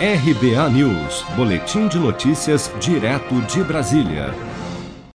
RBA News, Boletim de Notícias, direto de Brasília.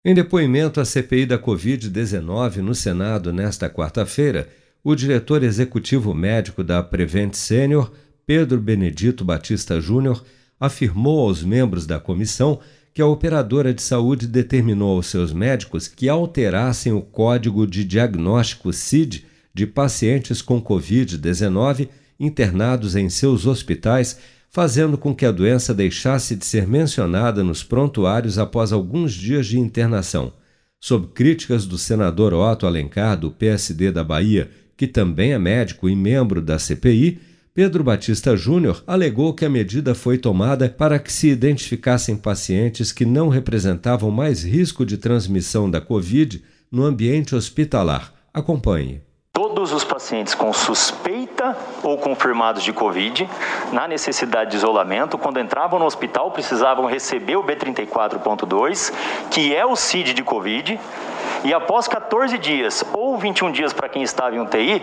Em depoimento à CPI da Covid-19 no Senado nesta quarta-feira, o diretor executivo médico da Prevent Senior, Pedro Benedito Batista Júnior, afirmou aos membros da comissão que a operadora de saúde determinou aos seus médicos que alterassem o código de diagnóstico CID de pacientes com Covid-19 internados em seus hospitais fazendo com que a doença deixasse de ser mencionada nos prontuários após alguns dias de internação. Sob críticas do senador Otto Alencar, do PSD da Bahia, que também é médico e membro da CPI, Pedro Batista Júnior alegou que a medida foi tomada para que se identificassem pacientes que não representavam mais risco de transmissão da Covid no ambiente hospitalar. Acompanhe todos os pacientes com suspeita ou confirmados de Covid, na necessidade de isolamento, quando entravam no hospital, precisavam receber o B34.2, que é o CID de Covid, e após 14 dias ou 21 dias para quem estava em UTI,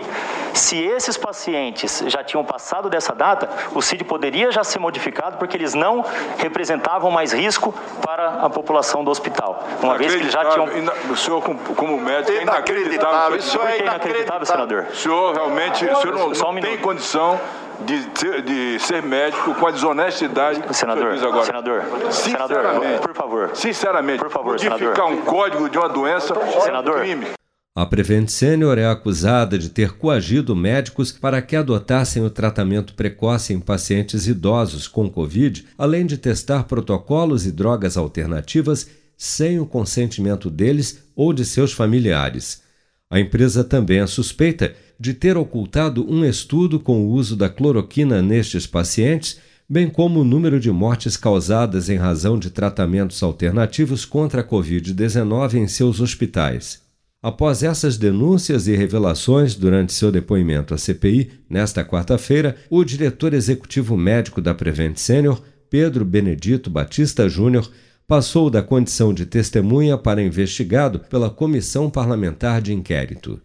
se esses pacientes já tinham passado dessa data, o CID poderia já ser modificado porque eles não representavam mais risco para a população do hospital. Uma vez que eles já tinham. O senhor, como médico, é inacreditável. Isso é inacreditável, senador. O senhor realmente o senhor não, não um tem condição de, ter, de ser médico com a desonestidade que senador, o agora. Senador, senador, por favor. Sinceramente, por favor, modificar senador. um código de uma doença senador. é um crime. A Prevent Senior é acusada de ter coagido médicos para que adotassem o tratamento precoce em pacientes idosos com Covid, além de testar protocolos e drogas alternativas sem o consentimento deles ou de seus familiares. A empresa também é suspeita de ter ocultado um estudo com o uso da cloroquina nestes pacientes, bem como o número de mortes causadas em razão de tratamentos alternativos contra a Covid-19 em seus hospitais. Após essas denúncias e revelações durante seu depoimento à CPI, nesta quarta-feira, o diretor executivo médico da Prevent Senior, Pedro Benedito Batista Júnior, passou da condição de testemunha para investigado pela Comissão Parlamentar de Inquérito.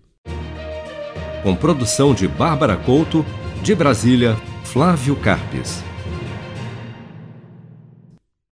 Com produção de Bárbara Couto, de Brasília, Flávio Carpes.